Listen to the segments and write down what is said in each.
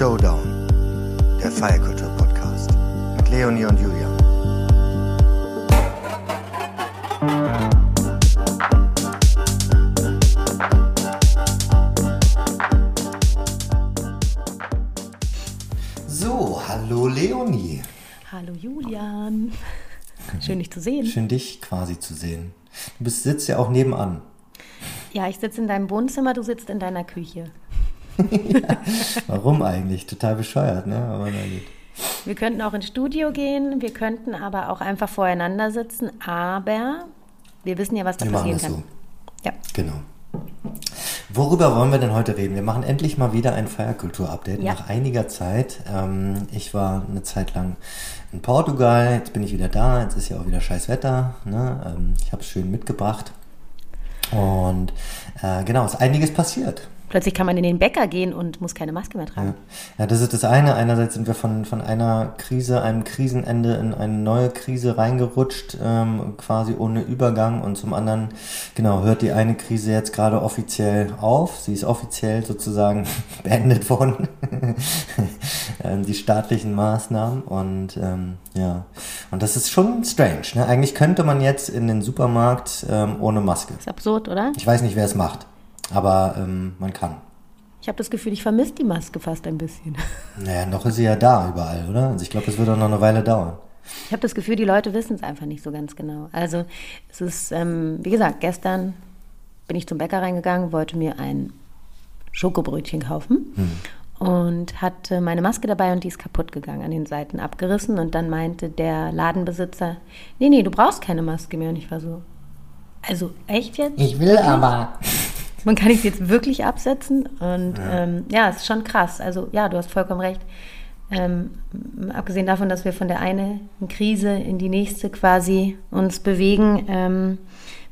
Showdown, der Feierkultur-Podcast mit Leonie und Julian. So, hallo Leonie. Hallo Julian. Schön, dich zu sehen. Schön, dich quasi zu sehen. Du bist, sitzt ja auch nebenan. Ja, ich sitze in deinem Wohnzimmer, du sitzt in deiner Küche. Ja, warum eigentlich? Total bescheuert, ne? Aber na gut. Wir könnten auch ins Studio gehen, wir könnten aber auch einfach voreinander sitzen, aber wir wissen ja, was da Wir machen passieren das kann. so. Ja. Genau. Worüber wollen wir denn heute reden? Wir machen endlich mal wieder ein Feierkultur-Update Ja. nach einiger Zeit. Ähm, ich war eine Zeit lang in Portugal, jetzt bin ich wieder da, jetzt ist ja auch wieder scheiß Wetter. Ne? Ähm, ich habe es schön mitgebracht. Und äh, genau, ist einiges passiert. Plötzlich kann man in den Bäcker gehen und muss keine Maske mehr tragen. Ja, das ist das eine. Einerseits sind wir von, von einer Krise, einem Krisenende in eine neue Krise reingerutscht, ähm, quasi ohne Übergang. Und zum anderen, genau, hört die eine Krise jetzt gerade offiziell auf. Sie ist offiziell sozusagen beendet worden. ähm, die staatlichen Maßnahmen. Und ähm, ja, und das ist schon strange. Ne? Eigentlich könnte man jetzt in den Supermarkt ähm, ohne Maske. Ist absurd, oder? Ich weiß nicht, wer es macht, aber ähm, man kann. Ich habe das Gefühl, ich vermisse die Maske fast ein bisschen. Naja, noch ist sie ja da überall, oder? Also ich glaube, das wird auch noch eine Weile dauern. Ich habe das Gefühl, die Leute wissen es einfach nicht so ganz genau. Also es ist, ähm, wie gesagt, gestern bin ich zum Bäcker reingegangen, wollte mir ein Schokobrötchen kaufen und hatte meine Maske dabei und die ist kaputt gegangen, an den Seiten abgerissen. Und dann meinte der Ladenbesitzer, nee, nee, du brauchst keine Maske mehr. Und ich war so, also echt jetzt? Ich will aber. Man kann es jetzt wirklich absetzen und ja. Ähm, ja, es ist schon krass. Also ja, du hast vollkommen recht. Ähm, abgesehen davon, dass wir von der einen Krise in die nächste quasi uns bewegen, ähm,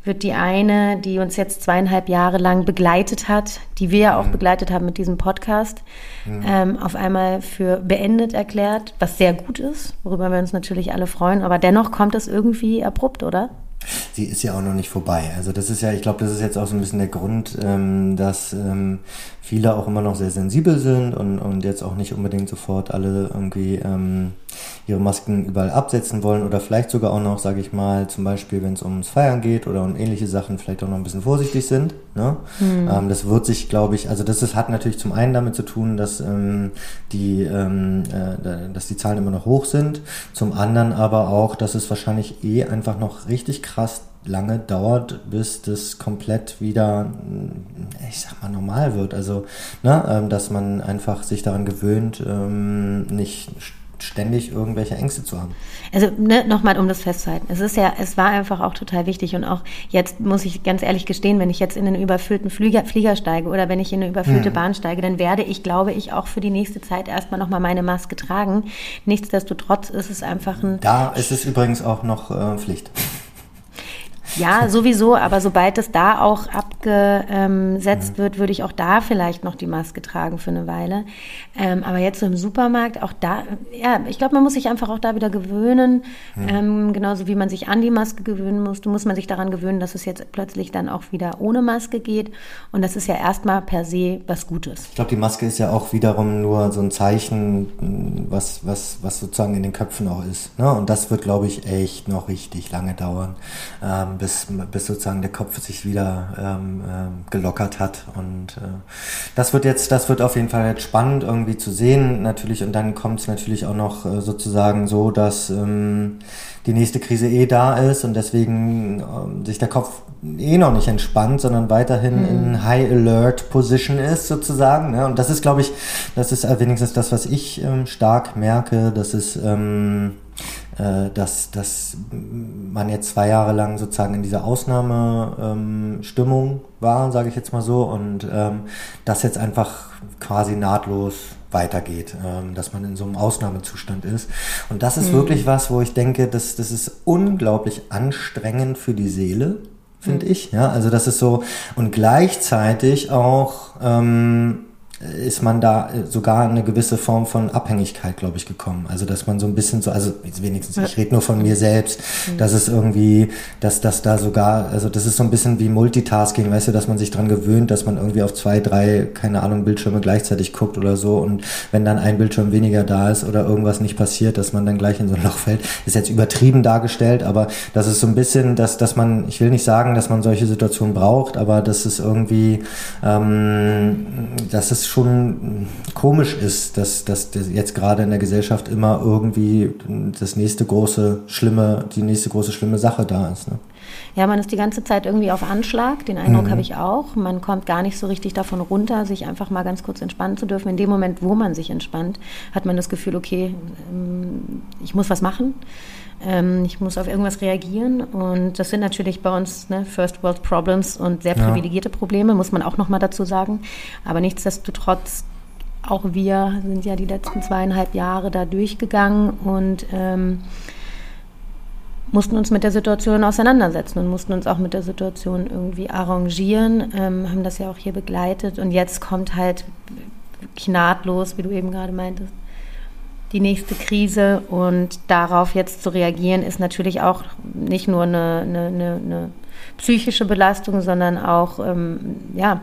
wird die eine, die uns jetzt zweieinhalb Jahre lang begleitet hat, die wir ja auch mhm. begleitet haben mit diesem Podcast, mhm. ähm, auf einmal für beendet erklärt, was sehr gut ist, worüber wir uns natürlich alle freuen. Aber dennoch kommt es irgendwie abrupt, oder? Sie ist ja auch noch nicht vorbei. Also das ist ja, ich glaube, das ist jetzt auch so ein bisschen der Grund, ähm, dass ähm, viele auch immer noch sehr sensibel sind und, und jetzt auch nicht unbedingt sofort alle irgendwie ähm, ihre Masken überall absetzen wollen oder vielleicht sogar auch noch, sage ich mal, zum Beispiel, wenn es ums Feiern geht oder um ähnliche Sachen, vielleicht auch noch ein bisschen vorsichtig sind. Ne? Mhm. Ähm, das wird sich, glaube ich, also das ist, hat natürlich zum einen damit zu tun, dass ähm, die, ähm, äh, dass die Zahlen immer noch hoch sind, zum anderen aber auch, dass es wahrscheinlich eh einfach noch richtig krass lange dauert, bis das komplett wieder, ich sag mal, normal wird. Also, ne, ähm, dass man einfach sich daran gewöhnt, ähm, nicht ständig irgendwelche Ängste zu haben. Also ne, nochmal, um das festzuhalten. Es ist ja, es war einfach auch total wichtig und auch jetzt muss ich ganz ehrlich gestehen, wenn ich jetzt in einen überfüllten Flieger, Flieger steige oder wenn ich in eine überfüllte hm. Bahn steige, dann werde ich, glaube ich, auch für die nächste Zeit erstmal nochmal meine Maske tragen. Nichtsdestotrotz ist es einfach ein... Da ist es übrigens auch noch äh, Pflicht. Ja, sowieso, aber sobald es da auch abgesetzt mhm. wird, würde ich auch da vielleicht noch die Maske tragen für eine Weile. Ähm, aber jetzt so im Supermarkt, auch da, ja, ich glaube, man muss sich einfach auch da wieder gewöhnen. Mhm. Ähm, genauso wie man sich an die Maske gewöhnen muss, muss man sich daran gewöhnen, dass es jetzt plötzlich dann auch wieder ohne Maske geht. Und das ist ja erstmal per se was Gutes. Ich glaube, die Maske ist ja auch wiederum nur so ein Zeichen, was, was, was sozusagen in den Köpfen auch ist. Ne? Und das wird, glaube ich, echt noch richtig lange dauern. Ähm, bis, bis sozusagen der Kopf sich wieder ähm, äh, gelockert hat. Und äh, das wird jetzt, das wird auf jeden Fall jetzt spannend irgendwie zu sehen, natürlich. Und dann kommt es natürlich auch noch äh, sozusagen so, dass ähm, die nächste Krise eh da ist und deswegen ähm, sich der Kopf eh noch nicht entspannt, sondern weiterhin mhm. in High Alert Position ist sozusagen. Ne? Und das ist, glaube ich, das ist wenigstens das, was ich ähm, stark merke, dass es ähm, äh, dass, dass man jetzt zwei Jahre lang sozusagen in dieser Ausnahmestimmung ähm, war, sage ich jetzt mal so, und ähm, das jetzt einfach quasi nahtlos weitergeht, ähm, dass man in so einem Ausnahmezustand ist. Und das ist mhm. wirklich was, wo ich denke, dass das ist unglaublich anstrengend für die Seele, finde mhm. ich. Ja, also das ist so und gleichzeitig auch ähm, ist man da sogar in eine gewisse Form von Abhängigkeit, glaube ich, gekommen. Also dass man so ein bisschen so, also wenigstens, ich rede nur von mir selbst, mhm. dass es irgendwie, dass das da sogar, also das ist so ein bisschen wie Multitasking, weißt du, dass man sich dran gewöhnt, dass man irgendwie auf zwei, drei, keine Ahnung, Bildschirme gleichzeitig guckt oder so und wenn dann ein Bildschirm weniger da ist oder irgendwas nicht passiert, dass man dann gleich in so ein Loch fällt, ist jetzt übertrieben dargestellt, aber das ist so ein bisschen, dass, dass man, ich will nicht sagen, dass man solche Situationen braucht, aber dass es irgendwie, ähm, dass es schon komisch ist, dass, dass jetzt gerade in der Gesellschaft immer irgendwie das nächste große, schlimme, die nächste große, schlimme Sache da ist. Ne? Ja, man ist die ganze Zeit irgendwie auf Anschlag, den Eindruck mhm. habe ich auch. Man kommt gar nicht so richtig davon runter, sich einfach mal ganz kurz entspannen zu dürfen. In dem Moment, wo man sich entspannt, hat man das Gefühl, okay, ähm, ich muss was machen. Ähm, ich muss auf irgendwas reagieren und das sind natürlich bei uns ne, First World Problems und sehr privilegierte ja. Probleme, muss man auch nochmal dazu sagen. Aber nichtsdestotrotz, auch wir sind ja die letzten zweieinhalb Jahre da durchgegangen und ähm, mussten uns mit der Situation auseinandersetzen und mussten uns auch mit der Situation irgendwie arrangieren, ähm, haben das ja auch hier begleitet. Und jetzt kommt halt nahtlos, wie du eben gerade meintest, die nächste Krise. Und darauf jetzt zu reagieren, ist natürlich auch nicht nur eine, eine, eine, eine psychische Belastung, sondern auch ähm, ja,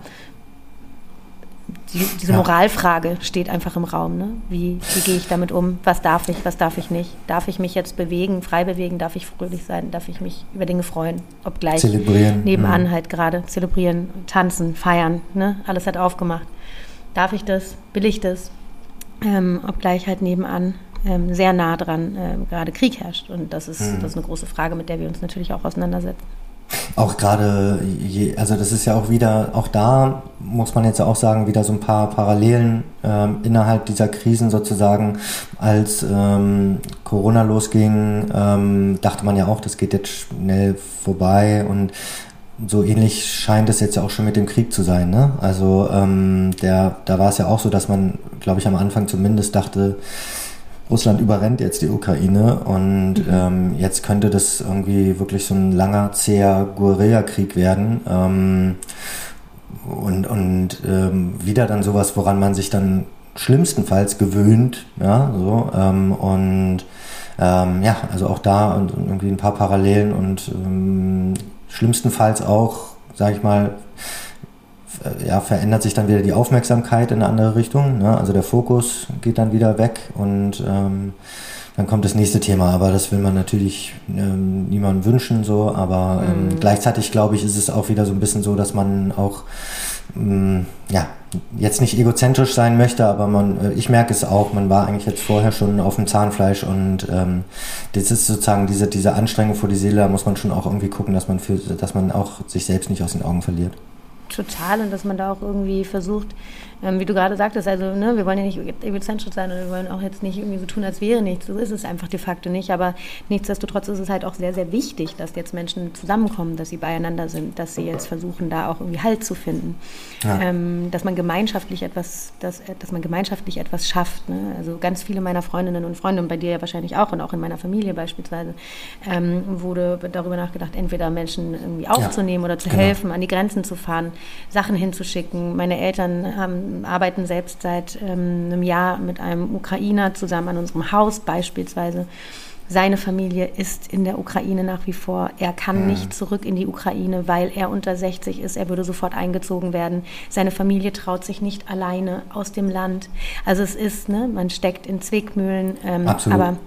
die, diese ja. Moralfrage steht einfach im Raum. Ne? Wie, wie gehe ich damit um? Was darf ich, was darf ich nicht? Darf ich mich jetzt bewegen, frei bewegen? Darf ich fröhlich sein? Darf ich mich über Dinge freuen? Obgleich zelebrieren. nebenan mhm. halt gerade zelebrieren, tanzen, feiern. Ne? Alles hat aufgemacht. Darf ich das? Will ich das? ähm, obgleich halt nebenan ähm, sehr nah dran äh, gerade Krieg herrscht. Und das ist, mhm. das ist eine große Frage, mit der wir uns natürlich auch auseinandersetzen. Auch gerade, also das ist ja auch wieder, auch da muss man jetzt auch sagen, wieder so ein paar Parallelen ähm, innerhalb dieser Krisen sozusagen. Als ähm, Corona losging, ähm, dachte man ja auch, das geht jetzt schnell vorbei und so ähnlich scheint es jetzt ja auch schon mit dem Krieg zu sein. Ne? Also ähm, der, da war es ja auch so, dass man, glaube ich, am Anfang zumindest dachte, Russland überrennt jetzt die Ukraine und mhm. ähm, jetzt könnte das irgendwie wirklich so ein langer, zäher Guerillakrieg werden. Ähm, und und ähm, wieder dann sowas, woran man sich dann schlimmstenfalls gewöhnt. Ja, so, ähm, und ähm, ja, also auch da und irgendwie ein paar Parallelen und ähm, schlimmstenfalls auch, sage ich mal, ja, verändert sich dann wieder die Aufmerksamkeit in eine andere Richtung. Ne? Also der Fokus geht dann wieder weg und ähm, dann kommt das nächste Thema. Aber das will man natürlich ähm, niemandem wünschen, so. Aber ähm, mhm. gleichzeitig glaube ich, ist es auch wieder so ein bisschen so, dass man auch mm, ja, jetzt nicht egozentrisch sein möchte, aber man, äh, ich merke es auch, man war eigentlich jetzt vorher schon auf dem Zahnfleisch und ähm, das ist sozusagen diese, diese Anstrengung vor die Seele, da muss man schon auch irgendwie gucken, dass man für, dass man auch sich selbst nicht aus den Augen verliert. Total und dass man da auch irgendwie versucht, ähm, wie du gerade sagtest, also ne, wir wollen ja nicht egozentrisch sein und wir wollen auch jetzt nicht irgendwie so tun, als wäre nichts. So ist es einfach de facto nicht. Aber nichtsdestotrotz ist es halt auch sehr, sehr wichtig, dass jetzt Menschen zusammenkommen, dass sie beieinander sind, dass sie jetzt versuchen, da auch irgendwie Halt zu finden. Ja. Ähm, dass man gemeinschaftlich etwas, dass, dass man gemeinschaftlich etwas schafft. Ne? Also ganz viele meiner Freundinnen und Freunde und bei dir ja wahrscheinlich auch und auch in meiner Familie beispielsweise ähm, wurde darüber nachgedacht, entweder Menschen irgendwie aufzunehmen ja, oder zu genau. helfen, an die Grenzen zu fahren, Sachen hinzuschicken. Meine Eltern haben arbeiten selbst seit ähm, einem Jahr mit einem Ukrainer zusammen an unserem Haus beispielsweise. Seine Familie ist in der Ukraine nach wie vor. Er kann mhm. nicht zurück in die Ukraine, weil er unter 60 ist. Er würde sofort eingezogen werden. Seine Familie traut sich nicht alleine aus dem Land. Also es ist, ne, man steckt in Zwickmühlen. Ähm, Absolut. Aber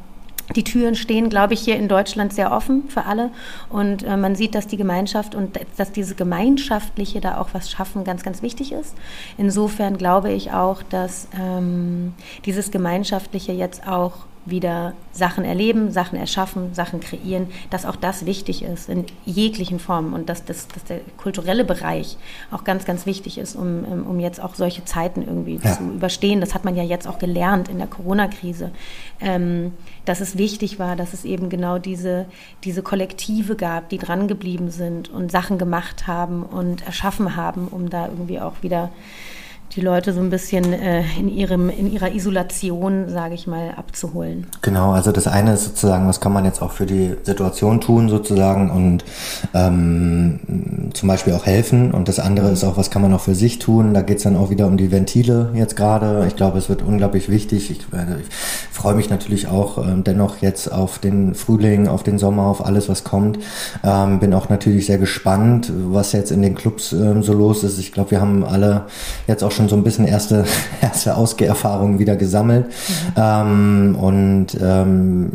die Türen stehen, glaube ich, hier in Deutschland sehr offen für alle. Und äh, man sieht, dass die Gemeinschaft und dass diese Gemeinschaftliche da auch was schaffen ganz, ganz wichtig ist. Insofern glaube ich auch, dass ähm, dieses Gemeinschaftliche jetzt auch wieder Sachen erleben, Sachen erschaffen, Sachen kreieren, dass auch das wichtig ist in jeglichen Formen und dass, das, dass der kulturelle Bereich auch ganz, ganz wichtig ist, um, um jetzt auch solche Zeiten irgendwie ja. zu überstehen. Das hat man ja jetzt auch gelernt in der Corona-Krise, ähm, dass es wichtig war, dass es eben genau diese, diese Kollektive gab, die dran geblieben sind und Sachen gemacht haben und erschaffen haben, um da irgendwie auch wieder die Leute so ein bisschen äh, in, ihrem, in ihrer Isolation, sage ich mal, abzuholen. Genau, also das eine ist sozusagen, was kann man jetzt auch für die Situation tun sozusagen und ähm, zum Beispiel auch helfen und das andere ist auch, was kann man auch für sich tun. Da geht's dann auch wieder um die Ventile jetzt gerade. Ich glaube, es wird unglaublich wichtig. Ich, also ich freue mich natürlich auch ähm, dennoch jetzt auf den Frühling, auf den Sommer, auf alles, was kommt. Ähm, bin auch natürlich sehr gespannt, was jetzt in den Clubs ähm, so los ist. Ich glaube, wir haben alle jetzt auch schon so ein bisschen erste, erste Ausgeherfahrungen wieder gesammelt. Mhm. Ähm, und ähm,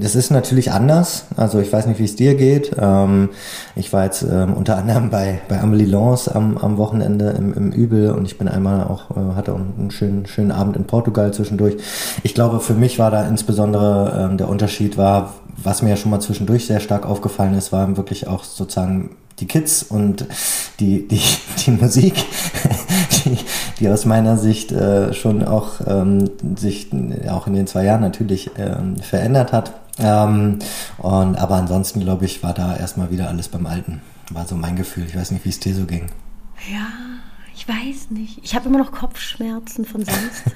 das ist natürlich anders. Also ich weiß nicht, wie es dir geht. Ähm, ich war jetzt ähm, unter anderem bei, bei Amelie Lance am, am Wochenende im, im Übel und ich bin einmal auch, äh, hatte einen schönen, schönen Abend in Portugal zwischendurch. Ich glaube, für mich war da insbesondere ähm, der Unterschied war, was mir ja schon mal zwischendurch sehr stark aufgefallen ist, war wirklich auch sozusagen die Kids und die, die, die Musik, die, die aus meiner Sicht äh, schon auch ähm, sich auch in den zwei Jahren natürlich ähm, verändert hat. Ähm, und, aber ansonsten, glaube ich, war da erstmal wieder alles beim Alten. War so mein Gefühl. Ich weiß nicht, wie es dir so ging. Ja, ich weiß nicht. Ich habe immer noch Kopfschmerzen von Samstag.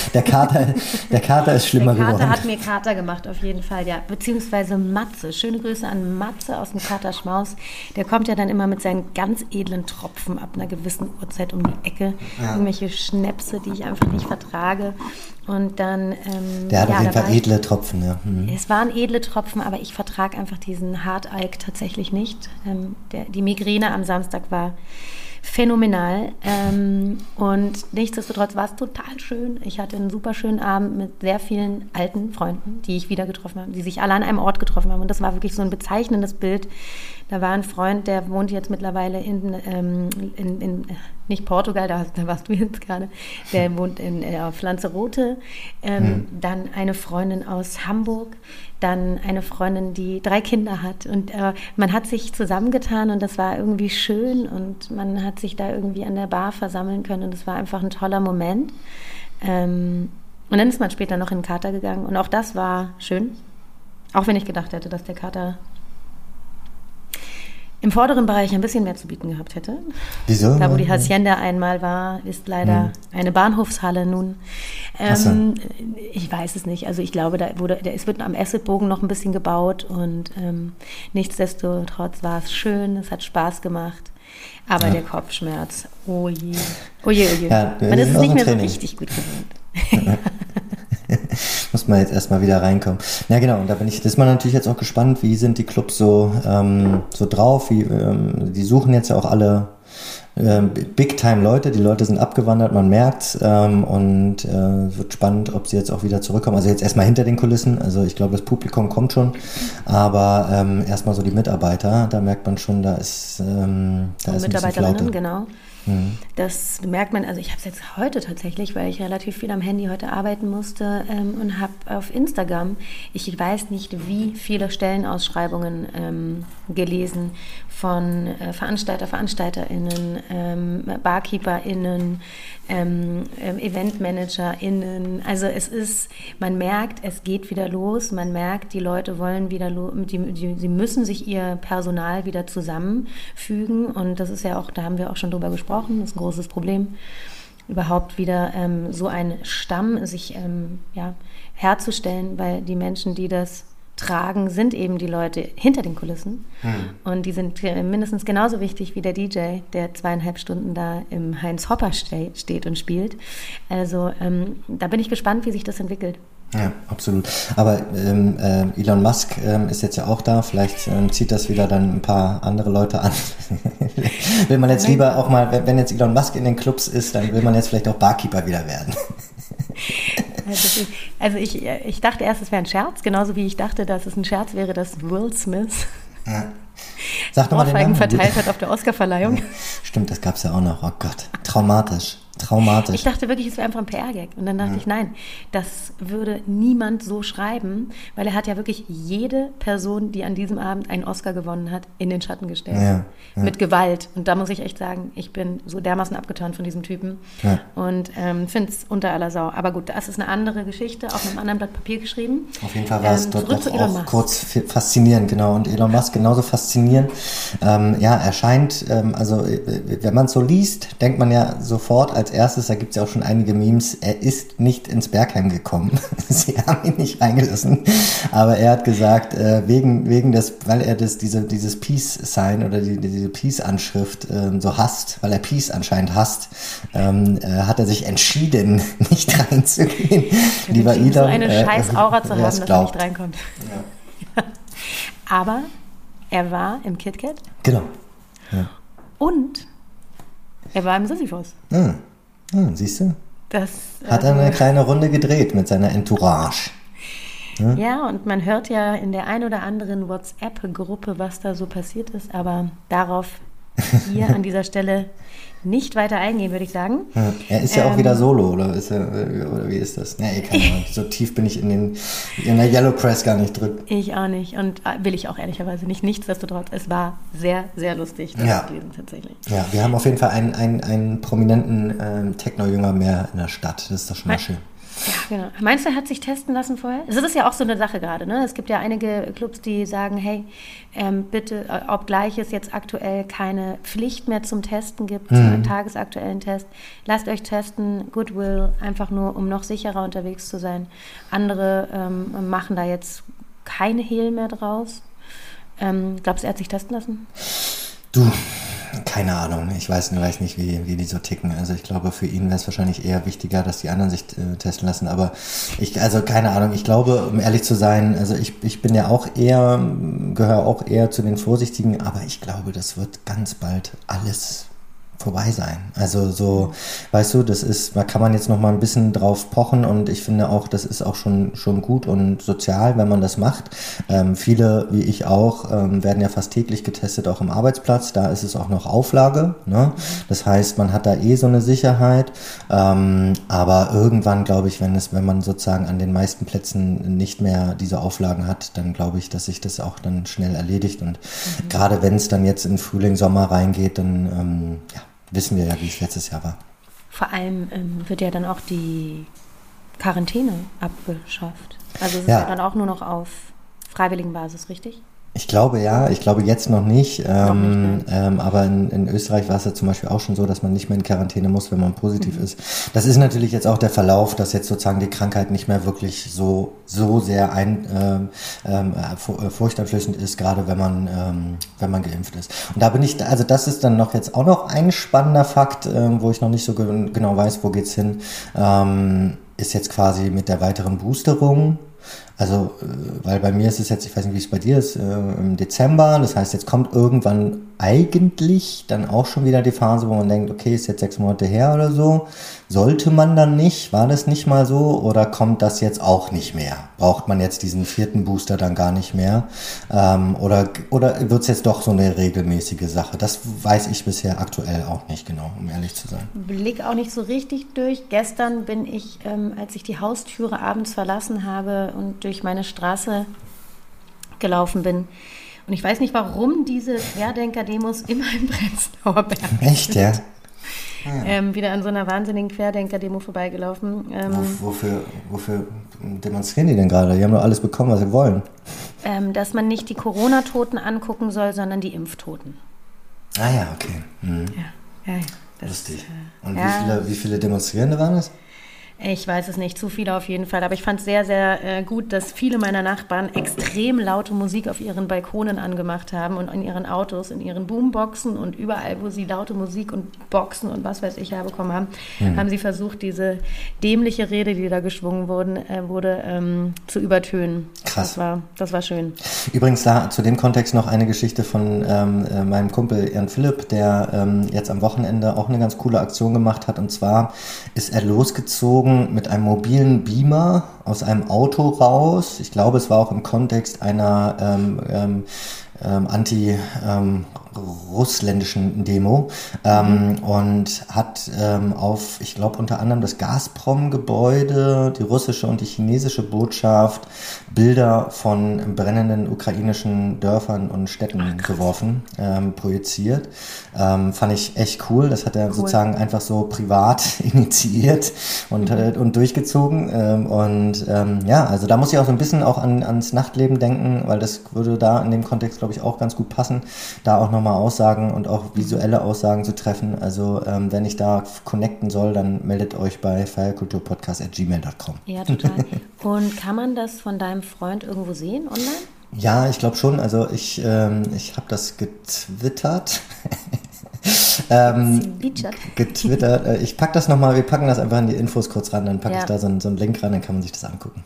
der, Kater, der Kater ist schlimmer der Kater geworden. hat mir Kater gemacht, auf jeden Fall, ja. Beziehungsweise Matze. Schöne Grüße an Matze aus dem Katerschmaus. Der kommt ja dann immer mit seinen ganz edlen Tropfen ab einer gewissen Uhrzeit um die Ecke. Ja. Irgendwelche Schnäpse, die ich einfach nicht vertrage. Und dann. Ähm, der hat ja, auf jeden Fall edle Tropfen, ja. Mhm. Es waren edle Tropfen, aber ich vertrage einfach diesen Hartalk tatsächlich nicht. Ähm, der, die Migräne am Samstag war phänomenal. Ähm, und nichtsdestotrotz war es total schön. Ich hatte einen super schönen Abend mit sehr vielen alten Freunden, die ich wieder getroffen habe, die sich alle an einem Ort getroffen haben. Und das war wirklich so ein bezeichnendes Bild. Da war ein Freund, der wohnt jetzt mittlerweile in, ähm, in, in nicht Portugal, da, da, warst du jetzt gerade, der wohnt in äh, auf Lanzarote. Ähm, mhm. Dann eine Freundin aus Hamburg, dann eine Freundin, die drei Kinder hat. Und äh, man hat sich zusammengetan und das war irgendwie schön und man hat sich da irgendwie an der Bar versammeln können und es war einfach ein toller Moment. Ähm, und dann ist man später noch in den Kater gegangen und auch das war schön. Auch wenn ich gedacht hätte, dass der Kater im vorderen Bereich ein bisschen mehr zu bieten gehabt hätte. Wieso? Da, wo die Hacienda einmal war, ist leider hm. eine Bahnhofshalle nun. Ähm, ich weiß es nicht. Also ich glaube, da wurde, es wird am Essetbogen noch ein bisschen gebaut und ähm, nichtsdestotrotz war es schön, es hat Spaß gemacht. Aber ja. der Kopfschmerz, oh je, oh je, oh je. Ja, Man ist es nicht mehr Training. so richtig gut gewöhnt. Muss man jetzt erstmal wieder reinkommen. Ja, genau. Und da bin ich, das ist man natürlich jetzt auch gespannt, wie sind die Clubs so, ähm, so drauf? Wie, ähm, die suchen jetzt ja auch alle ähm, Big-Time-Leute. Die Leute sind abgewandert, man merkt ähm, und äh, wird spannend, ob sie jetzt auch wieder zurückkommen. Also jetzt erstmal hinter den Kulissen. Also ich glaube, das Publikum kommt schon, aber ähm, erstmal so die Mitarbeiter. Da merkt man schon, da ist ähm, da und ist Mitarbeiterinnen, genau. Mhm. Das merkt man, also ich habe es jetzt heute tatsächlich, weil ich relativ viel am Handy heute arbeiten musste ähm, und habe auf Instagram, ich weiß nicht wie viele Stellenausschreibungen ähm, gelesen von äh, Veranstalter, VeranstalterInnen, ähm, BarkeeperInnen, ähm, ähm, EventmanagerInnen. Also es ist, man merkt, es geht wieder los, man merkt, die Leute wollen wieder, die, die, sie müssen sich ihr Personal wieder zusammenfügen und das ist ja auch, da haben wir auch schon drüber gesprochen, das ist ein großes Problem überhaupt wieder ähm, so ein Stamm sich ähm, ja, herzustellen, weil die Menschen, die das tragen, sind eben die Leute hinter den Kulissen. Hm. Und die sind mindestens genauso wichtig wie der DJ, der zweieinhalb Stunden da im Heinz Hopper ste steht und spielt. Also ähm, da bin ich gespannt, wie sich das entwickelt. Ja, absolut. Aber ähm, äh, Elon Musk ähm, ist jetzt ja auch da. Vielleicht ähm, zieht das wieder dann ein paar andere Leute an. will man jetzt lieber auch mal, wenn jetzt Elon Musk in den Clubs ist, dann will man jetzt vielleicht auch Barkeeper wieder werden. Also, also ich, ich dachte erst, es wäre ein Scherz, genauso wie ich dachte, dass es ein Scherz wäre, dass Will Smith ja. Sag doch mal den Namen. verteilt hat auf der Oscarverleihung. Stimmt, das gab es ja auch noch. Oh Gott, traumatisch. Traumatisch. Ich dachte wirklich, es wäre einfach ein PR-Gag. Und dann dachte ja. ich, nein, das würde niemand so schreiben, weil er hat ja wirklich jede Person, die an diesem Abend einen Oscar gewonnen hat, in den Schatten gestellt. Ja, ja. Mit Gewalt. Und da muss ich echt sagen, ich bin so dermaßen abgetan von diesem Typen. Und ähm, finde es unter aller Sau. Aber gut, das ist eine andere Geschichte, auf einem anderen Blatt Papier geschrieben. Auf jeden Fall war es ähm, dort auch, auch kurz faszinierend, genau. Und Elon Musk genauso faszinierend. Ähm, ja, er scheint, ähm, also äh, wenn man es so liest, denkt man ja sofort als als erstes, da gibt es ja auch schon einige Memes, er ist nicht ins Bergheim gekommen. Sie haben ihn nicht reingelassen. Aber er hat gesagt, äh, wegen, wegen des, weil er das, diese, dieses Peace-Sign oder die, diese Peace-Anschrift ähm, so hasst, weil er Peace anscheinend hasst, ähm, äh, hat er sich entschieden, nicht reinzugehen. Lieber Ida. So eine äh, scheiß Aura zu haben, dass er nicht reinkommt. Ja. Aber er war im KitKat. Genau. Ja. Und er war im Sisyphos. Ah. Ah, siehst du? Das, Hat er eine also kleine Runde gedreht mit seiner Entourage. Ja? ja, und man hört ja in der ein oder anderen WhatsApp-Gruppe, was da so passiert ist, aber darauf hier an dieser Stelle nicht weiter eingehen, würde ich sagen. Ja, er ist ja ähm, auch wieder solo, oder, ist er, oder wie ist das? Nee, keine Ahnung. So tief bin ich in, den, in der Yellow Press gar nicht drin. Ich auch nicht und äh, will ich auch ehrlicherweise nicht. Nichtsdestotrotz, es war sehr, sehr lustig, das ja. zu lesen tatsächlich. Ja, wir haben auf jeden Fall einen, einen, einen prominenten äh, Techno-Jünger mehr in der Stadt. Das ist doch schon mal schön. Genau. Meinst du, er hat sich testen lassen vorher? Das ist ja auch so eine Sache gerade. Ne? Es gibt ja einige Clubs, die sagen, hey, ähm, bitte, äh, obgleich es jetzt aktuell keine Pflicht mehr zum Testen gibt, mhm. zum tagesaktuellen Test, lasst euch testen, Goodwill, einfach nur, um noch sicherer unterwegs zu sein. Andere ähm, machen da jetzt keine Hehl mehr draus. Ähm, glaubst du, er hat sich testen lassen? Du, keine Ahnung. Ich weiß, weiß nicht, wie, wie die so ticken. Also ich glaube, für ihn wäre es wahrscheinlich eher wichtiger, dass die anderen sich äh, testen lassen. Aber ich, also keine Ahnung. Ich glaube, um ehrlich zu sein, also ich, ich bin ja auch eher, gehöre auch eher zu den Vorsichtigen, aber ich glaube, das wird ganz bald alles vorbei sein. Also so, weißt du, das ist, da kann man jetzt noch mal ein bisschen drauf pochen und ich finde auch, das ist auch schon schon gut und sozial, wenn man das macht. Ähm, viele, wie ich auch, ähm, werden ja fast täglich getestet, auch im Arbeitsplatz. Da ist es auch noch Auflage. Ne? Das heißt, man hat da eh so eine Sicherheit. Ähm, aber irgendwann, glaube ich, wenn es, wenn man sozusagen an den meisten Plätzen nicht mehr diese Auflagen hat, dann glaube ich, dass sich das auch dann schnell erledigt. Und mhm. gerade wenn es dann jetzt in Frühling, Sommer reingeht, dann ähm, ja, wissen wir ja, wie es letztes Jahr war. Vor allem ähm, wird ja dann auch die Quarantäne abgeschafft. Also es ist ja. ja dann auch nur noch auf freiwilligen Basis, richtig? Ich glaube ja, ich glaube jetzt noch nicht. Ähm, nicht ähm, aber in, in, Österreich war es ja zum Beispiel auch schon so, dass man nicht mehr in Quarantäne muss, wenn man positiv mhm. ist. Das ist natürlich jetzt auch der Verlauf, dass jetzt sozusagen die Krankheit nicht mehr wirklich so, so sehr ein, ähm, ähm äh, furchteinflößend ist, gerade wenn man, ähm, wenn man geimpft ist. Und da bin ich, also das ist dann noch jetzt auch noch ein spannender Fakt, ähm, wo ich noch nicht so genau weiß, wo geht's hin, ist jetzt quasi mit der weiteren Boosterung also, äh, weil bei mir ist es jetzt, ich weiß nicht, wie es bei dir ist, äh, im Dezember. Das heißt, jetzt kommt irgendwann eigentlich dann auch schon wieder die Phase, wo man denkt, okay, ist jetzt sechs Monate her oder so. Sollte man dann nicht? War das nicht mal so? Oder kommt das jetzt auch nicht mehr? Braucht man jetzt diesen vierten Booster dann gar nicht mehr? Ähm, oder oder wird es jetzt doch so eine regelmäßige Sache? Das weiß ich bisher aktuell auch nicht genau, um ehrlich zu sein. Blick auch nicht so richtig durch. Gestern bin ich, ähm, als ich die Haustüre abends verlassen habe und durch meine Straße gelaufen bin, und ich weiß nicht, warum diese Querdenker-Demos immer im Prenzlauer Berg sind. Echt, ja? Ah. Ähm, wieder an so einer wahnsinnigen Querdenker-Demo vorbeigelaufen. Ähm, Wo, wofür, wofür demonstrieren die denn gerade? Die haben doch alles bekommen, was sie wollen. Ähm, dass man nicht die Corona-Toten angucken soll, sondern die Impftoten. Ah ja, okay. Mhm. Ja, ja, ja. Lustig. Äh, Und ja. wie, viele, wie viele Demonstrierende waren das? Ich weiß es nicht, zu viele auf jeden Fall. Aber ich fand es sehr, sehr äh, gut, dass viele meiner Nachbarn extrem laute Musik auf ihren Balkonen angemacht haben und in ihren Autos, in ihren Boomboxen und überall, wo sie laute Musik und Boxen und was weiß ich herbekommen haben, mhm. haben sie versucht, diese dämliche Rede, die da geschwungen wurden, äh, wurde, ähm, zu übertönen. Krass. Das war, das war schön. Übrigens da zu dem Kontext noch eine Geschichte von ähm, äh, meinem Kumpel Jan Philipp, der ähm, jetzt am Wochenende auch eine ganz coole Aktion gemacht hat. Und zwar ist er losgezogen geflogen mit einem mobilen Beamer aus einem Auto raus. Ich glaube, es war auch im Kontext einer ähm, ähm, ähm, anti ähm, russländischen Demo ähm, und hat ähm, auf, ich glaube unter anderem das Gazprom-Gebäude, die russische und die chinesische Botschaft Bilder von brennenden ukrainischen Dörfern und Städten Ach, geworfen, ähm, projiziert. Ähm, fand ich echt cool. Das hat er cool. sozusagen einfach so privat initiiert und, äh, und durchgezogen. Ähm, und ähm, ja, also da muss ich auch so ein bisschen auch an, ans Nachtleben denken, weil das würde da in dem Kontext, glaube ich, auch ganz gut passen. Da auch nochmal nochmal Aussagen und auch visuelle Aussagen zu treffen. Also ähm, wenn ich da connecten soll, dann meldet euch bei feierkulturpodcast.gmail.com. Ja, total. und kann man das von deinem Freund irgendwo sehen online? Ja, ich glaube schon. Also ich, ähm, ich habe das getwittert. ähm, getwittert. Äh, ich packe das nochmal, wir packen das einfach in die Infos kurz ran, dann packe ja. ich da so, einen, so einen Link ran, dann kann man sich das angucken.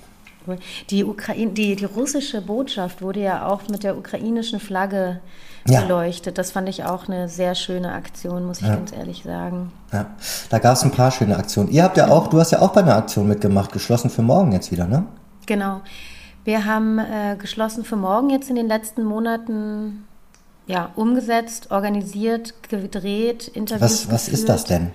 Die, Ukraine, die, die russische Botschaft wurde ja auch mit der ukrainischen Flagge ja. beleuchtet. Das fand ich auch eine sehr schöne Aktion, muss ich ja. ganz ehrlich sagen. Ja, da gab es ein paar schöne Aktionen. Ihr habt ja auch, du hast ja auch bei einer Aktion mitgemacht, geschlossen für morgen jetzt wieder, ne? Genau. Wir haben äh, geschlossen für morgen jetzt in den letzten Monaten ja, umgesetzt, organisiert, gedreht, Interviews. Was, was ist das denn?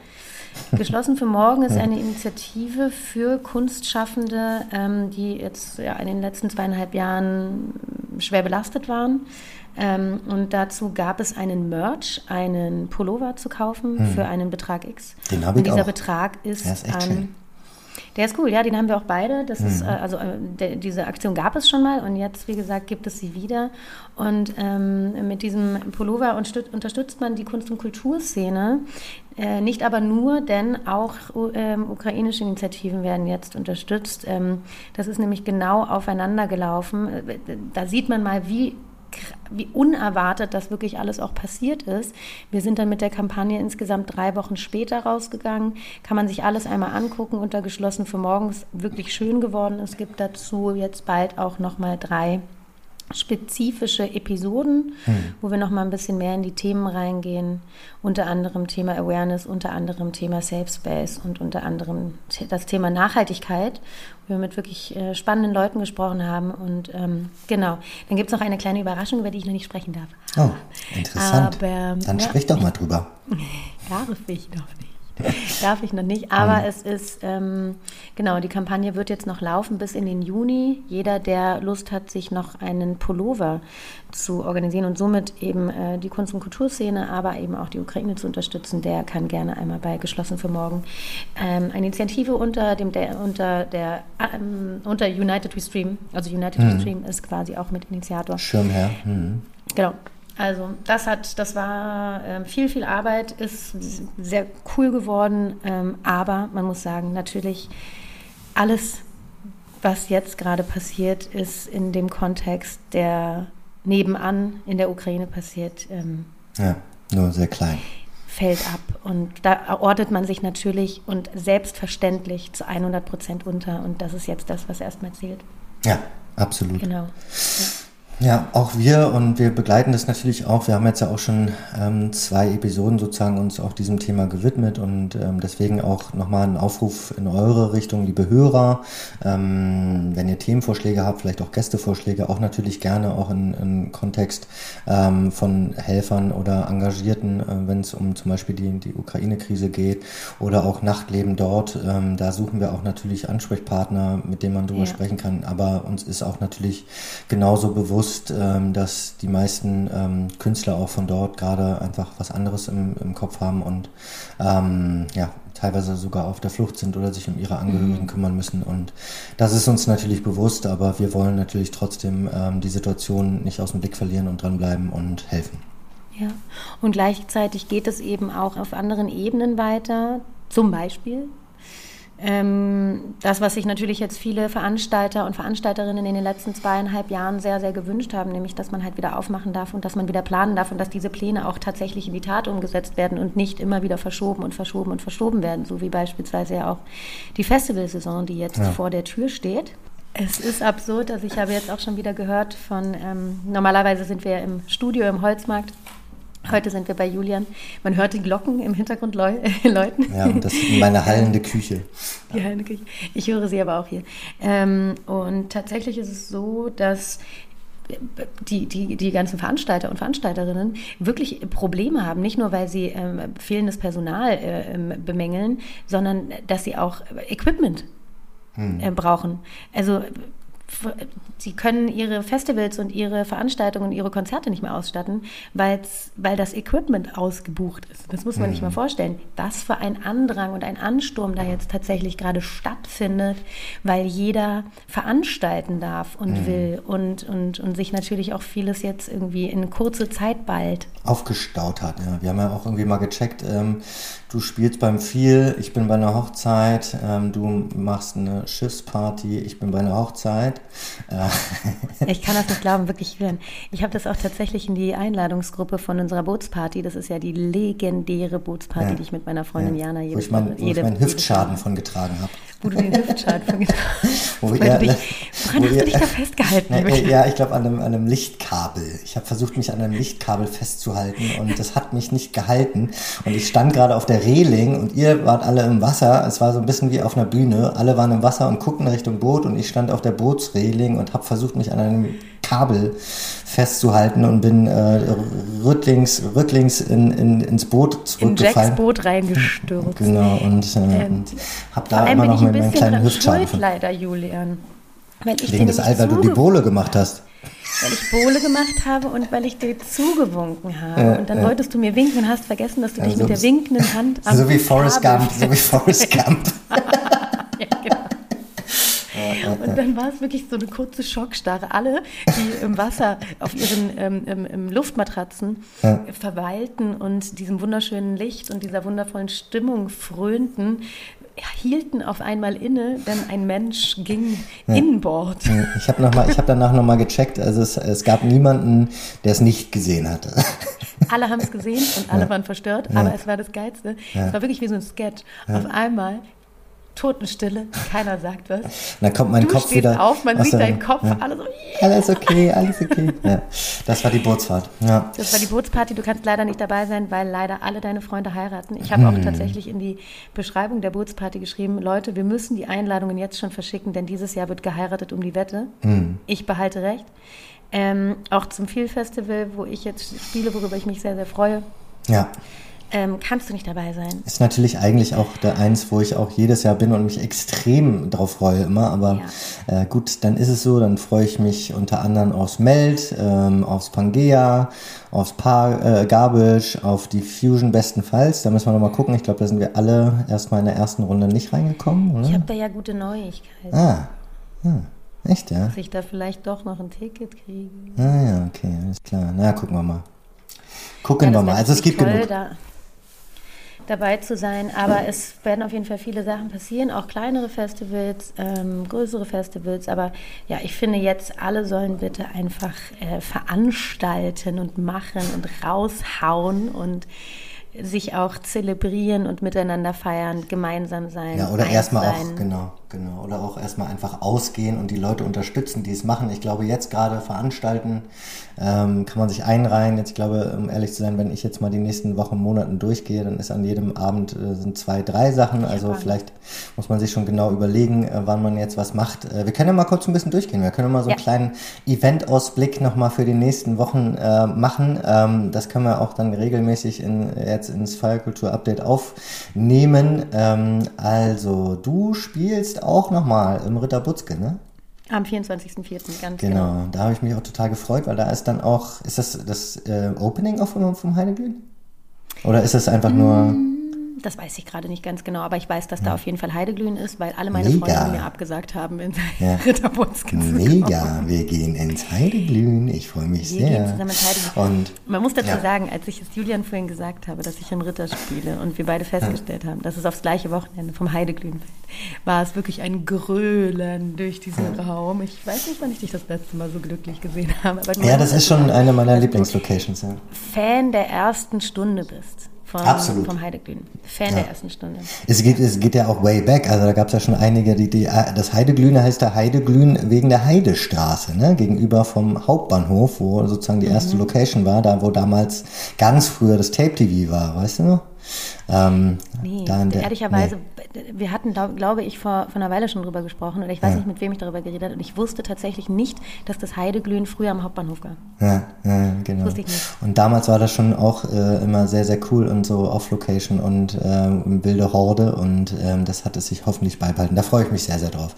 Geschlossen für Morgen ist eine Initiative für Kunstschaffende, ähm, die jetzt ja, in den letzten zweieinhalb Jahren schwer belastet waren. Ähm, und dazu gab es einen Merch, einen Pullover zu kaufen hm. für einen Betrag X. Den habe ich Und dieser auch. Betrag ist, ist an schön. Der ist cool, ja, den haben wir auch beide. Das mhm. ist, äh, also äh, de, diese Aktion gab es schon mal und jetzt, wie gesagt, gibt es sie wieder. Und ähm, mit diesem Pullover unterstützt man die Kunst- und Kulturszene. Äh, nicht aber nur, denn auch ähm, ukrainische Initiativen werden jetzt unterstützt. Ähm, das ist nämlich genau aufeinander gelaufen. Äh, da sieht man mal, wie wie unerwartet das wirklich alles auch passiert ist. Wir sind dann mit der Kampagne insgesamt drei Wochen später rausgegangen. Kann man sich alles einmal angucken unter geschlossen für morgens. Wirklich schön geworden. Es gibt dazu jetzt bald auch nochmal drei spezifische Episoden, hm. wo wir noch mal ein bisschen mehr in die Themen reingehen. Unter anderem Thema Awareness, unter anderem Thema Safe Space und unter anderem das Thema Nachhaltigkeit, wo wir mit wirklich äh, spannenden Leuten gesprochen haben. Und ähm, genau, dann gibt es noch eine kleine Überraschung, über die ich noch nicht sprechen darf. Oh, interessant. Aber, dann ja, sprich doch mal drüber. Darf ich doch nicht. Darf ich noch nicht, aber mhm. es ist, ähm, genau, die Kampagne wird jetzt noch laufen bis in den Juni. Jeder, der Lust hat, sich noch einen Pullover zu organisieren und somit eben äh, die Kunst- und Kulturszene, aber eben auch die Ukraine zu unterstützen, der kann gerne einmal bei Geschlossen für Morgen ähm, eine Initiative unter dem der, unter der ähm, unter United We Stream, also United mhm. We Stream ist quasi auch mit Initiator. Schirmherr. Mhm. Genau. Also das hat, das war ähm, viel, viel Arbeit, ist sehr cool geworden, ähm, aber man muss sagen, natürlich alles, was jetzt gerade passiert, ist in dem Kontext, der nebenan in der Ukraine passiert. Ähm, ja, nur sehr klein. Fällt ab und da ordnet man sich natürlich und selbstverständlich zu 100 Prozent unter und das ist jetzt das, was erstmal zählt. Ja, absolut. Genau. Ja. Ja, auch wir und wir begleiten das natürlich auch. Wir haben jetzt ja auch schon ähm, zwei Episoden sozusagen uns auch diesem Thema gewidmet und ähm, deswegen auch nochmal ein Aufruf in eure Richtung, liebe Hörer. Ähm, wenn ihr Themenvorschläge habt, vielleicht auch Gästevorschläge, auch natürlich gerne auch in, in Kontext ähm, von Helfern oder Engagierten, äh, wenn es um zum Beispiel die, die Ukraine-Krise geht oder auch Nachtleben dort. Ähm, da suchen wir auch natürlich Ansprechpartner, mit denen man drüber ja. sprechen kann. Aber uns ist auch natürlich genauso bewusst, bewusst, ähm, dass die meisten ähm, Künstler auch von dort gerade einfach was anderes im, im Kopf haben und ähm, ja, teilweise sogar auf der Flucht sind oder sich um ihre Angehörigen mhm. kümmern müssen. Und das ist uns natürlich bewusst, aber wir wollen natürlich trotzdem ähm, die Situation nicht aus dem Blick verlieren und dranbleiben und helfen. Ja, und gleichzeitig geht es eben auch auf anderen Ebenen weiter. Zum Beispiel das, was sich natürlich jetzt viele Veranstalter und Veranstalterinnen in den letzten zweieinhalb Jahren sehr, sehr gewünscht haben, nämlich, dass man halt wieder aufmachen darf und dass man wieder planen darf und dass diese Pläne auch tatsächlich in die Tat umgesetzt werden und nicht immer wieder verschoben und verschoben und verschoben werden, so wie beispielsweise ja auch die Festivalsaison, die jetzt ja. vor der Tür steht. Es ist absurd, also ich habe jetzt auch schon wieder gehört von, ähm, normalerweise sind wir im Studio im Holzmarkt Heute sind wir bei Julian. Man hört die Glocken im Hintergrund läu läuten. Ja, und das ist meine hallende Küche. Die hallende Küche. Ich höre sie aber auch hier. Ähm, und tatsächlich ist es so, dass die, die, die ganzen Veranstalter und Veranstalterinnen wirklich Probleme haben, nicht nur weil sie ähm, fehlendes Personal äh, ähm, bemängeln, sondern dass sie auch Equipment hm. äh, brauchen. Also sie können ihre Festivals und ihre Veranstaltungen und ihre Konzerte nicht mehr ausstatten, weil's, weil das Equipment ausgebucht ist. Das muss man sich mal vorstellen. Was für ein Andrang und ein Ansturm da jetzt tatsächlich gerade stattfindet, weil jeder veranstalten darf und will und, und, und sich natürlich auch vieles jetzt irgendwie in kurze Zeit bald aufgestaut hat. Ja. Wir haben ja auch irgendwie mal gecheckt, ähm, du spielst beim viel, ich bin bei einer Hochzeit, ähm, du machst eine Schiffsparty, ich bin bei einer Hochzeit. Ich kann das nicht glauben, wirklich. Ich habe das auch tatsächlich in die Einladungsgruppe von unserer Bootsparty. Das ist ja die legendäre Bootsparty, Ja. die ich mit meiner Freundin ja, Jana wo jedes ich, mein, wo jede- ich meinen Hüftschaden von getragen habe. Wo du den Hüftschaden von getragen hast. Wo dich, woran wo hast du dich da festgehalten, Kinder? ja, ich glaube an einem, an einem Lichtkabel. Ich habe versucht, mich an einem Lichtkabel festzuhalten und das hat mich nicht gehalten. Und ich stand gerade auf der Reling und ihr wart alle im Wasser. Es war so ein bisschen wie auf einer Bühne. Alle waren im Wasser und guckten Richtung Boot und ich stand auf der Bootsreling und habe versucht, mich an einem Kabel festzuhalten und bin äh, rücklings, rücklings in, in, ins Boot In Jacks zurückgefallen. Boot reingestürzt. Genau, und äh, Ähm, habe da immer noch bisschen kleinen Hüftschaden schuld, leider, Julian. Weil ich Wegen des All, weil du die Bohle gemacht hast. Weil ich Bohle gemacht habe und weil ich dir zugewunken habe. Äh, und dann äh. wolltest du mir winken und hast vergessen, dass du dich Also mit der winkenden Hand am So wie Forrest Gump, so wie Forrest Gump. Ja. Und dann war es wirklich so eine kurze Schockstarre. Alle, die im Wasser auf ihren ähm, ähm, Luftmatratzen Ja. verweilten und diesem wunderschönen Licht und dieser wundervollen Stimmung frönten, hielten auf einmal inne, denn ein Mensch ging inboard. Ich habe habe danach nochmal gecheckt, also es, es gab niemanden, der es nicht gesehen hatte. Alle haben es gesehen und alle waren verstört, aber es war das Geilste. Es war wirklich wie so ein Sketch. Auf einmal Totenstille, keiner sagt was. Dann kommt mein du Kopf wieder. auf, man sieht deinen Kopf, Ja. alle so, Alles okay, alles okay. Ja. Das war die Bootsfahrt. Ja. Das war die Bootsparty. Du kannst leider nicht dabei sein, weil leider alle deine Freunde heiraten. Ich habe Hm. auch tatsächlich in die Beschreibung der Bootsparty geschrieben, Leute, wir müssen die Einladungen jetzt schon verschicken, denn dieses Jahr wird geheiratet um die Wette. Hm. Ich behalte recht. Ähm, auch zum Feel Festival, wo ich jetzt spiele, worüber ich mich sehr, sehr freue, ja. Ähm, kannst du nicht dabei sein. Ist natürlich eigentlich auch der eins, wo ich auch jedes Jahr bin und mich extrem drauf freue immer. Aber äh, gut, dann ist es so, dann freue ich mich unter anderem aufs Meld, ähm, aufs Pangea, aufs Paar äh, Garbage, auf die Fusion bestenfalls. Da müssen wir nochmal gucken. Ich glaube, da sind wir alle erstmal in der ersten Runde nicht reingekommen, Ich oder? habe da ja gute Neuigkeiten, Ah, hm. echt, ja? dass ich da vielleicht doch noch ein Ticket kriege. Ah ja, okay, alles klar. Na, gucken wir mal. Gucken Ja, wir mal. Also es gibt toll, genug. Da dabei zu sein, aber es werden auf jeden Fall viele Sachen passieren, auch kleinere Festivals, ähm, größere Festivals, aber ja, ich finde jetzt, alle sollen bitte einfach äh, veranstalten und machen und raushauen und sich auch zelebrieren und miteinander feiern, gemeinsam sein. Ja, oder erstmal auch, genau, genau. Oder auch erstmal einfach ausgehen und die Leute unterstützen, die es machen. Ich glaube, jetzt gerade veranstalten ähm, kann man sich einreihen. Jetzt, ich glaube, um ehrlich zu sein, wenn ich jetzt mal die nächsten Wochen, Monaten durchgehe, dann ist an jedem Abend äh, sind zwei, drei Sachen. Also Spannend. vielleicht muss man sich schon genau überlegen, äh, wann man jetzt was macht. Äh, wir können ja mal kurz ein bisschen durchgehen. Wir können mal so einen Ja. kleinen Event-Ausblick nochmal für die nächsten Wochen äh, machen. Ähm, das können wir auch dann regelmäßig in, jetzt ins Feierkultur-Update aufnehmen. Ähm, also, du spielst auch nochmal im Ritter Butzke, ne? Am 24.04. ganz Genau, genau. da habe ich mich auch total gefreut, weil da ist dann auch, ist das das äh, Opening auch vom, vom Heideglühen? Oder ist es einfach nur, Das weiß ich gerade nicht ganz genau, aber ich weiß, dass da auf jeden Fall Heideglühen ist, weil alle meine Mega. Freunde mir abgesagt haben, in Ja. Kommen. mega, wir gehen ins Heideglühen, ich freue mich Wir sehr. gehen zusammen ins Heideglühen. Und Man muss dazu Ja. sagen, als ich es Julian vorhin gesagt habe, dass ich im Ritter spiele und wir beide festgestellt haben, dass es aufs gleiche Wochenende vom Heideglühen fällt, war es wirklich ein Grölen durch diesen Raum. Ich weiß nicht, wann ich dich das letzte Mal so glücklich gesehen habe. Aber ja, das ist schon eine meiner Lieblingslocations. Ja. Fan der ersten Stunde bist. Vom, Absolut. vom Heideglühen. Fan der ersten Stunde. Es geht, es geht ja auch way back. Also da gab es ja schon einige, die, die das Heideglühen heißt da Heideglühen wegen der Heidestraße, ne? Gegenüber vom Hauptbahnhof, wo sozusagen die Mhm. erste Location war, da wo damals ganz früher das Tape TV war, weißt du noch? Ähm, Nee, der- ehrlicherweise, nee. wir hatten, glaub, glaube ich, vor, vor einer Weile schon drüber gesprochen oder ich weiß Ja. nicht, mit wem ich darüber geredet habe und ich wusste tatsächlich nicht, dass das Heideglühen früher am Hauptbahnhof war. Ja, ja, genau. wusste ich nicht. Und damals war das schon auch äh, immer sehr, sehr cool und so Off-Location und ähm, wilde Horde und ähm, das hat es sich hoffentlich beibehalten. Da freue ich mich sehr, sehr drauf.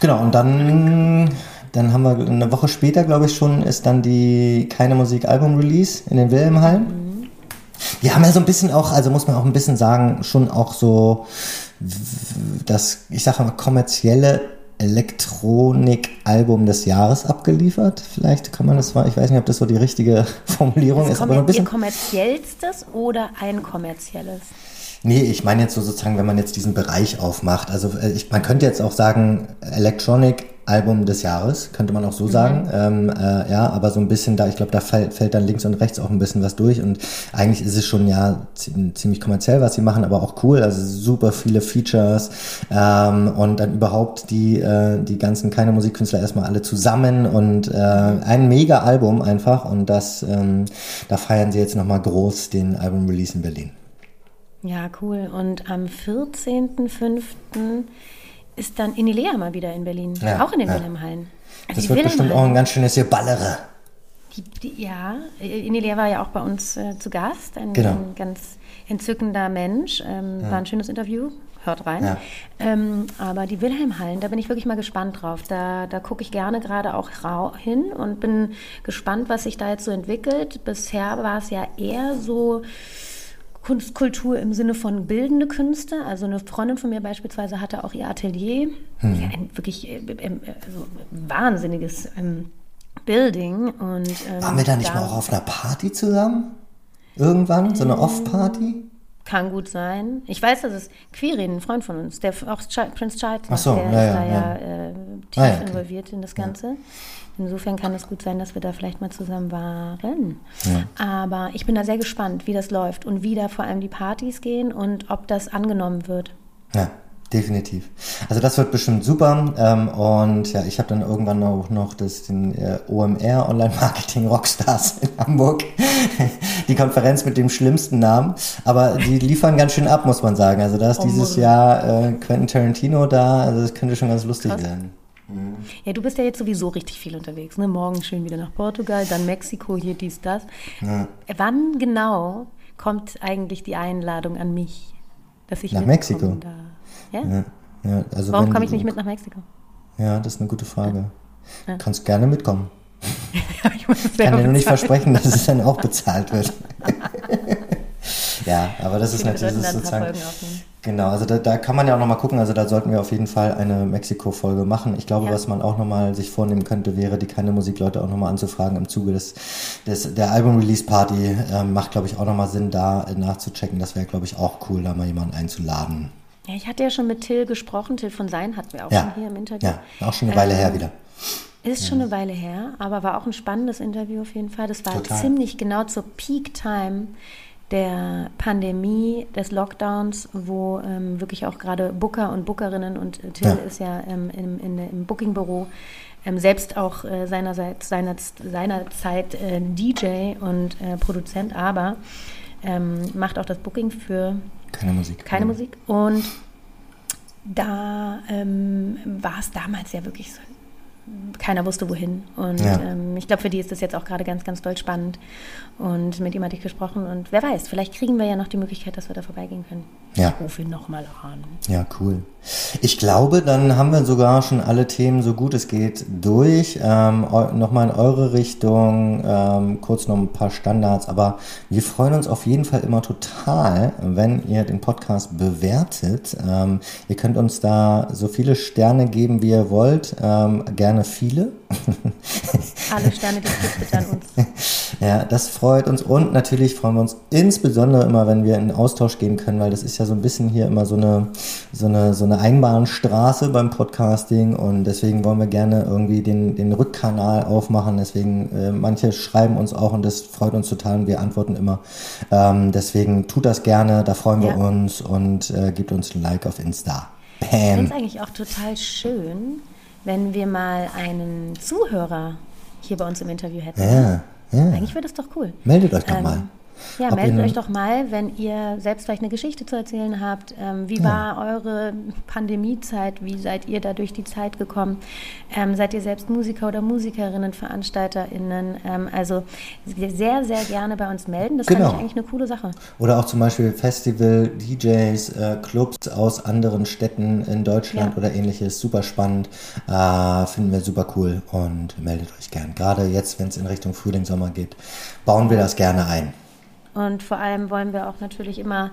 Genau, und dann dann haben wir eine Woche später, glaube ich schon, ist dann die Keine Musik Album Release in den Wilhelmhallen. Mhm. Wir haben ja so ein bisschen auch, also muss man auch ein bisschen sagen, schon auch so das, ich sage mal, kommerzielle Elektronik-Album des Jahres abgeliefert. Vielleicht kann man das, ich weiß nicht, ob das so die richtige Formulierung das ist. Aber ein bisschen kommerziellstes oder ein kommerzielles? Nee, ich meine jetzt so sozusagen, wenn man jetzt diesen Bereich aufmacht. Also äh, ich, man könnte jetzt auch sagen, Electronic Album des Jahres, könnte man auch so sagen. Mhm. Ähm, äh, ja, aber so ein bisschen da, ich glaube, da fällt, fällt dann links und rechts auch ein bisschen was durch. Und eigentlich ist es schon ja ziemlich kommerziell, was sie machen, aber auch cool. Also super viele Features ähm, und dann überhaupt die, äh, die ganzen keine Musikkünstler erstmal alle zusammen und äh, ein mega Album einfach. Und das, ähm, da feiern sie jetzt nochmal groß den Album-Release in Berlin. Ja, cool. Und am 14.05. ist dann Inilea mal wieder in Berlin. Ja, auch in den ja. Wilhelmhallen. Also das wird bestimmt auch ein ganz schönes hier Ballere. Die, die, ja, Inilea war ja auch bei uns äh, zu Gast. Ein, genau. ein, ganz entzückender Mensch. Ähm, ja. War ein schönes Interview. Hört rein. Ähm, aber die Wilhelmhallen, da bin ich wirklich mal gespannt drauf. Da, da gucke ich gerne gerade auch hin und bin gespannt, was sich da jetzt so entwickelt. Bisher war es ja eher so Kunstkultur im Sinne von bildende Künste. Also eine Freundin von mir beispielsweise hatte auch ihr Atelier. Hm. Ja, ein wirklich äh, äh, also wahnsinniges ähm, Building. Und, ähm, Waren wir da nicht da, mal auch auf einer Party zusammen? Irgendwann? So eine Off-Party? Kann gut sein. Ich weiß, dass es Quirin, ein Freund von uns, der auch Prince Charles, so, der ja, ist da ja, ja, äh, tief ah, ja, okay. involviert in das Ganze. Insofern kann es gut sein, dass wir da vielleicht mal zusammen waren. Aber ich bin da sehr gespannt, wie das läuft und wie da vor allem die Partys gehen und ob das angenommen wird. Ja, definitiv. Also das wird bestimmt super. Ähm, und ja, ich habe dann irgendwann auch noch das, den äh, OMR Online Marketing Rockstars in Hamburg. die Konferenz mit dem schlimmsten Namen. Aber die liefern ganz schön ab, muss man sagen. Also da ist oh, dieses Jahr äh, Quentin Tarantino da. Also das könnte schon ganz lustig Krass. werden. Ja, du bist ja jetzt sowieso richtig viel unterwegs. Ne? Morgen schön wieder nach Portugal, dann Mexiko, hier dies, das. Ja. Wann genau kommt eigentlich die Einladung an mich, dass ich nach Mexiko? Da? Ja? ja, also Warum komme ich nicht mit nach Mexiko? Ja, das ist eine gute Frage. Ja. Kannst gerne mitkommen. ich kann dir nur nicht versprechen, dass es dann auch bezahlt wird. ja, aber das ist natürlich sozusagen. Genau, also da, da kann man ja auch nochmal gucken, also da sollten wir auf jeden Fall eine Mexiko-Folge machen. Ich glaube, ja. was man auch nochmal sich vornehmen könnte, wäre, die keine Musikleute auch nochmal anzufragen im Zuge des, des der Album-Release-Party. Ähm, macht, glaube ich, auch nochmal Sinn, da nachzuchecken. Das wäre, glaube ich, auch cool, da mal jemanden einzuladen. Ja, ich hatte ja schon mit Till gesprochen, Till von Sein hatten wir auch ja. schon hier im Interview. Ja, auch schon eine Weile ähm, her wieder. Ist schon eine Weile her, aber war auch ein spannendes Interview auf jeden Fall. Das war Total. ziemlich genau zur Peak-Time der Pandemie, des Lockdowns, wo ähm, wirklich auch gerade Booker und Bookerinnen und äh, Till ja. ist ja ähm, im, in, im Bookingbüro ähm, selbst auch äh, seinerseits, seiner, seinerzeit äh, DJ und äh, Produzent, aber ähm, macht auch das Booking für keine Musik. Keine ja. Musik. Und da ähm, war es damals ja wirklich so keiner wusste wohin. Und ja. ähm, ich glaube, für die ist das jetzt auch gerade ganz, ganz doll spannend. Und mit ihm hatte ich gesprochen. Und wer weiß, vielleicht kriegen wir ja noch die Möglichkeit, dass wir da vorbeigehen können. Ja. Ich rufe ihn nochmal an. Ja, cool. Ich glaube, dann haben wir sogar schon alle Themen so gut es geht durch. Ähm, nochmal in eure Richtung, ähm, kurz noch ein paar Standards. Aber wir freuen uns auf jeden Fall immer total, wenn ihr den Podcast bewertet. Ähm, ihr könnt uns da so viele Sterne geben, wie ihr wollt. Ähm, gerne viele. Alle Sterne, die es gibt, bitte an uns. Ja, das freut uns und natürlich freuen wir uns insbesondere immer, wenn wir in Austausch gehen können, weil das ist ja so ein bisschen hier immer so eine, so eine, so eine Einbahnstraße beim Podcasting und deswegen wollen wir gerne irgendwie den, den Rückkanal aufmachen. Deswegen, äh, manche schreiben uns auch und das freut uns total und wir antworten immer. Ähm, deswegen tut das gerne, da freuen ja. wir uns und äh, gebt uns ein Like auf Insta. Bam. Finde es eigentlich auch total schön, wenn wir mal einen Zuhörer hier bei uns im Interview hätten. Ja, ja. Eigentlich wäre das doch cool. Meldet euch doch ähm, mal. Ja, Ob meldet euch doch mal, wenn ihr selbst vielleicht eine Geschichte zu erzählen habt. Ähm, wie Ja. war eure Pandemiezeit? Wie seid ihr da durch die Zeit gekommen? Ähm, seid ihr selbst Musiker oder Musikerinnen, VeranstalterInnen? Ähm, also sehr, sehr gerne bei uns melden. Das Genau. fand ich eigentlich eine coole Sache. Oder auch zum Beispiel Festival, DJs, äh, Clubs aus anderen Städten in Deutschland Ja. oder ähnliches. Super spannend. Äh, finden wir super cool und meldet euch gern. Gerade jetzt, wenn es in Richtung Frühling, Sommer geht, bauen wir das gerne ein. Und vor allem wollen wir auch natürlich immer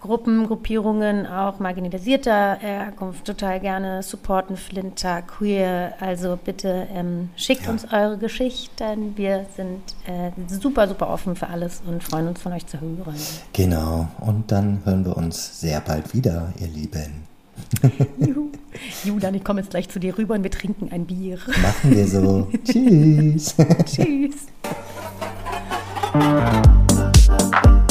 Gruppen, Gruppierungen auch marginalisierter Herkunft total gerne supporten, Flinter, Queer. Also bitte ähm, schickt Ja. uns eure Geschichten. Wir sind äh, super, super offen für alles und freuen uns von euch zu hören. Genau. Und dann hören wir uns sehr bald wieder, ihr Lieben. Juhu. Julian, ich komme jetzt gleich zu dir rüber und wir trinken ein Bier. Machen wir so. Tschüss. Tschüss. Bye.